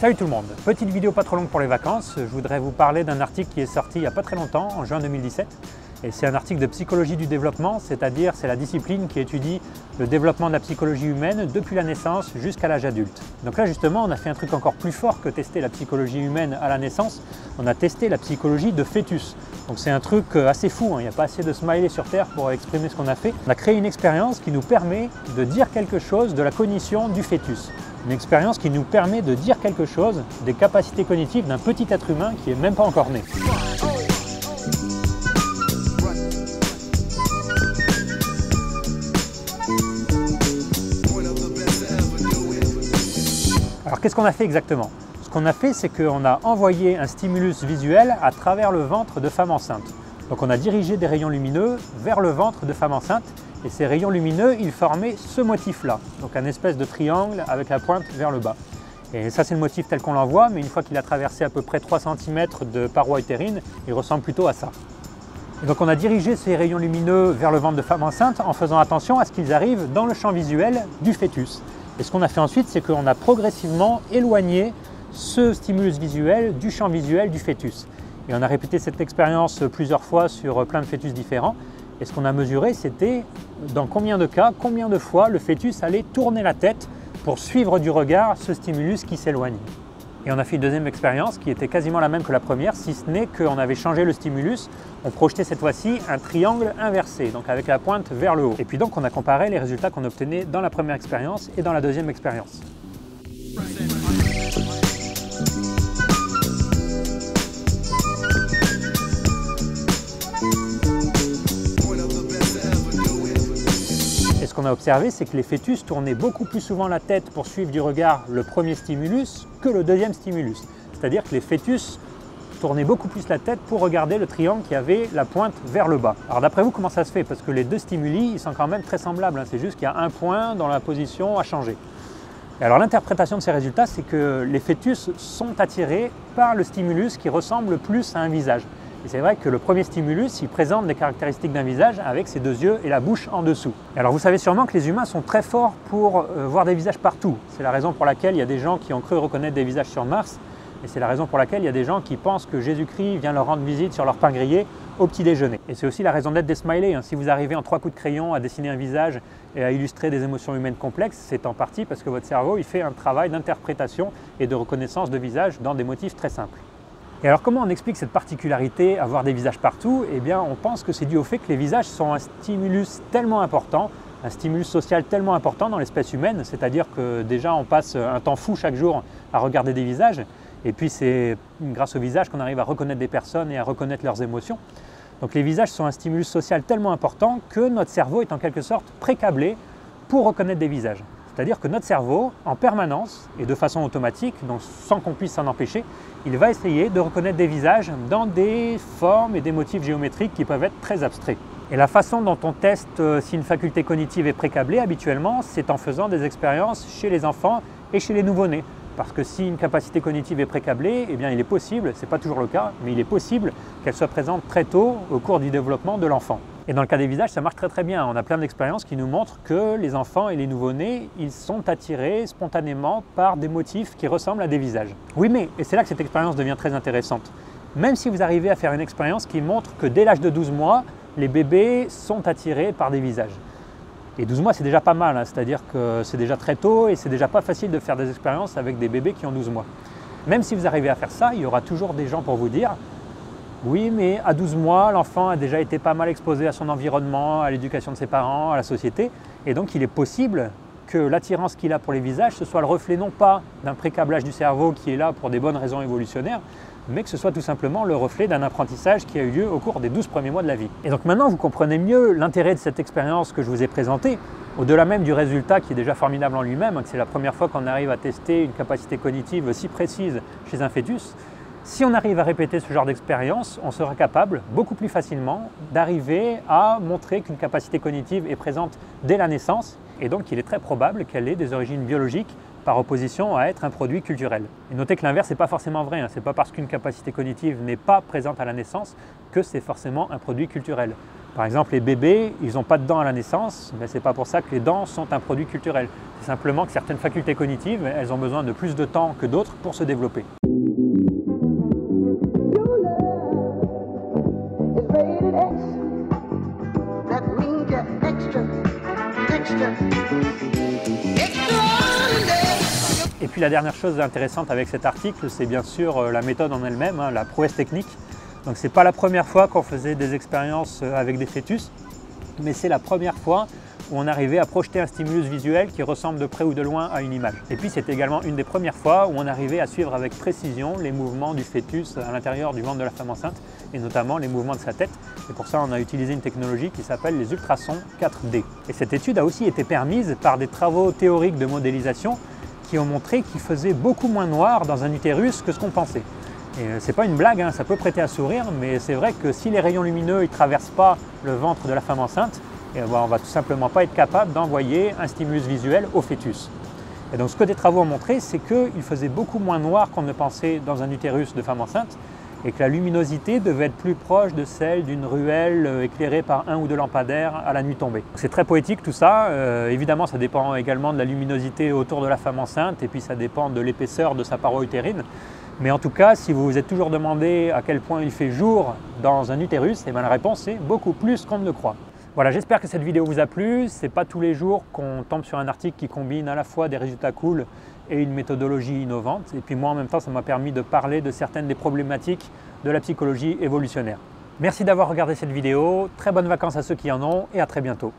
Salut tout le monde, petite vidéo pas trop longue pour les vacances. Je voudrais vous parler d'un article qui est sorti il n'y a pas très longtemps, en juin 2017. Et c'est un article de psychologie du développement, c'est-à-dire c'est la discipline qui étudie le développement de la psychologie humaine depuis la naissance jusqu'à l'âge adulte. Donc là justement, on a fait un truc encore plus fort que tester la psychologie humaine à la naissance, on a testé la psychologie de fœtus. Donc c'est un truc euh, assez fou, hein. il n'y a pas assez de smiley sur Terre pour exprimer ce qu'on a fait. On a créé une expérience qui nous permet de dire quelque chose de la cognition du fœtus. Une expérience qui nous permet de dire quelque chose des capacités cognitives d'un petit être humain qui n'est même pas encore né. Alors qu'est-ce qu'on a fait exactement? Qu'on a fait, c'est qu'on a envoyé un stimulus visuel à travers le ventre de femme enceinte. Donc on a dirigé des rayons lumineux vers le ventre de femme enceinte et ces rayons lumineux, ils formaient ce motif-là, donc un espèce de triangle avec la pointe vers le bas. Et ça, c'est le motif tel qu'on l'envoie, mais une fois qu'il a traversé à peu près 3 cm de paroi utérine, il ressemble plutôt à ça. Donc on a dirigé ces rayons lumineux vers le ventre de femme enceinte en faisant attention à ce qu'ils arrivent dans le champ visuel du fœtus. Et ce qu'on a fait ensuite, c'est qu'on a progressivement éloigné ce stimulus visuel du champ visuel du fœtus. Et on a répété cette expérience plusieurs fois sur plein de fœtus différents. Et ce qu'on a mesuré, c'était dans combien de cas, combien de fois le fœtus allait tourner la tête pour suivre du regard ce stimulus qui s'éloigne. Et on a fait une deuxième expérience qui était quasiment la même que la première, si ce n'est qu'on avait changé le stimulus, on projetait cette fois-ci un triangle inversé, donc avec la pointe vers le haut. Et puis donc on a comparé les résultats qu'on obtenait dans la première expérience et dans la deuxième expérience. Ce qu'on a observé, c'est que les fœtus tournaient beaucoup plus souvent la tête pour suivre du regard le premier stimulus que le deuxième stimulus. C'est-à-dire que les fœtus tournaient beaucoup plus la tête pour regarder le triangle qui avait la pointe vers le bas. Alors d'après vous, comment ça se fait? Parce que les deux stimuli, ils sont quand même très semblables. Hein. C'est juste qu'il y a un point dans la position à changer. Et alors l'interprétation de ces résultats, c'est que les fœtus sont attirés par le stimulus qui ressemble plus à un visage. Et c'est vrai que le premier stimulus, il présente des caractéristiques d'un visage avec ses deux yeux et la bouche en dessous. alors vous savez sûrement que les humains sont très forts pour euh, voir des visages partout. C'est la raison pour laquelle il y a des gens qui ont cru reconnaître des visages sur Mars. Et c'est la raison pour laquelle il y a des gens qui pensent que Jésus-Christ vient leur rendre visite sur leur pain grillé au petit déjeuner. Et c'est aussi la raison d'être des smileys. Hein. Si vous arrivez en trois coups de crayon à dessiner un visage et à illustrer des émotions humaines complexes, c'est en partie parce que votre cerveau il fait un travail d'interprétation et de reconnaissance de visage dans des motifs très simples. Et alors comment on explique cette particularité, avoir des visages partout? Eh bien on pense que c'est dû au fait que les visages sont un stimulus tellement important, un stimulus social tellement important dans l'espèce humaine, c'est-à-dire que déjà on passe un temps fou chaque jour à regarder des visages, et puis c'est grâce aux visages qu'on arrive à reconnaître des personnes et à reconnaître leurs émotions. Donc les visages sont un stimulus social tellement important que notre cerveau est en quelque sorte précablé pour reconnaître des visages. C'est-à-dire que notre cerveau, en permanence et de façon automatique, donc sans qu'on puisse s'en empêcher, il va essayer de reconnaître des visages dans des formes et des motifs géométriques qui peuvent être très abstraits. Et la façon dont on teste euh, si une faculté cognitive est précablée habituellement, c'est en faisant des expériences chez les enfants et chez les nouveau-nés. Parce que si une capacité cognitive est précablée, eh bien il est possible, ce n'est pas toujours le cas, mais il est possible qu'elle soit présente très tôt au cours du développement de l'enfant. Et dans le cas des visages, ça marche très très bien. On a plein d'expériences qui nous montrent que les enfants et les nouveau-nés, ils sont attirés spontanément par des motifs qui ressemblent à des visages. Oui, mais, et c'est là que cette expérience devient très intéressante, même si vous arrivez à faire une expérience qui montre que dès l'âge de 12 mois, les bébés sont attirés par des visages. Et 12 mois, c'est déjà pas mal, hein. c'est-à-dire que c'est déjà très tôt et c'est déjà pas facile de faire des expériences avec des bébés qui ont 12 mois. Même si vous arrivez à faire ça, il y aura toujours des gens pour vous dire oui, mais à 12 mois, l'enfant a déjà été pas mal exposé à son environnement, à l'éducation de ses parents, à la société. Et donc il est possible que l'attirance qu'il a pour les visages, ce soit le reflet non pas d'un précablage du cerveau qui est là pour des bonnes raisons évolutionnaires, mais que ce soit tout simplement le reflet d'un apprentissage qui a eu lieu au cours des 12 premiers mois de la vie. Et donc maintenant, vous comprenez mieux l'intérêt de cette expérience que je vous ai présentée, au-delà même du résultat qui est déjà formidable en lui-même, que c'est la première fois qu'on arrive à tester une capacité cognitive si précise chez un fœtus, si on arrive à répéter ce genre d'expérience, on sera capable beaucoup plus facilement d'arriver à montrer qu'une capacité cognitive est présente dès la naissance et donc il est très probable qu'elle ait des origines biologiques par opposition à être un produit culturel. Et notez que l'inverse n'est pas forcément vrai, hein. ce n'est pas parce qu'une capacité cognitive n'est pas présente à la naissance que c'est forcément un produit culturel. Par exemple, les bébés, ils n'ont pas de dents à la naissance, mais ce n'est pas pour ça que les dents sont un produit culturel. C'est simplement que certaines facultés cognitives, elles ont besoin de plus de temps que d'autres pour se développer. Et puis la dernière chose intéressante avec cet article, c'est bien sûr euh, la méthode en elle-même, hein, la prouesse technique. Donc c'est pas la première fois qu'on faisait des expériences euh, avec des fœtus, mais c'est la première fois où on arrivait à projeter un stimulus visuel qui ressemble de près ou de loin à une image. Et puis c'est également une des premières fois où on arrivait à suivre avec précision les mouvements du fœtus à l'intérieur du ventre de la femme enceinte et notamment les mouvements de sa tête. Et pour ça on a utilisé une technologie qui s'appelle les ultrasons 4D. Et cette étude a aussi été permise par des travaux théoriques de modélisation qui ont montré qu'il faisait beaucoup moins noir dans un utérus que ce qu'on pensait. Et euh, c'est pas une blague, hein, ça peut prêter à sourire, mais c'est vrai que si les rayons lumineux ne traversent pas le ventre de la femme enceinte, et eh ben, on va tout simplement pas être capable d'envoyer un stimulus visuel au fœtus. Et donc ce que des travaux ont montré, c'est qu'il faisait beaucoup moins noir qu'on ne pensait dans un utérus de femme enceinte, et que la luminosité devait être plus proche de celle d'une ruelle euh, éclairée par un ou deux lampadaires à la nuit tombée. C'est très poétique tout ça, euh, évidemment ça dépend également de la luminosité autour de la femme enceinte, et puis ça dépend de l'épaisseur de sa paroi utérine. Mais en tout cas, si vous vous êtes toujours demandé à quel point il fait jour dans un utérus, eh bien la réponse est beaucoup plus qu'on ne le croit. Voilà, j'espère que cette vidéo vous a plu. C'est pas tous les jours qu'on tombe sur un article qui combine à la fois des résultats cool et une méthodologie innovante. Et puis moi, en même temps, ça m'a permis de parler de certaines des problématiques de la psychologie évolutionnaire. Merci d'avoir regardé cette vidéo. Très bonnes vacances à ceux qui en ont et à très bientôt.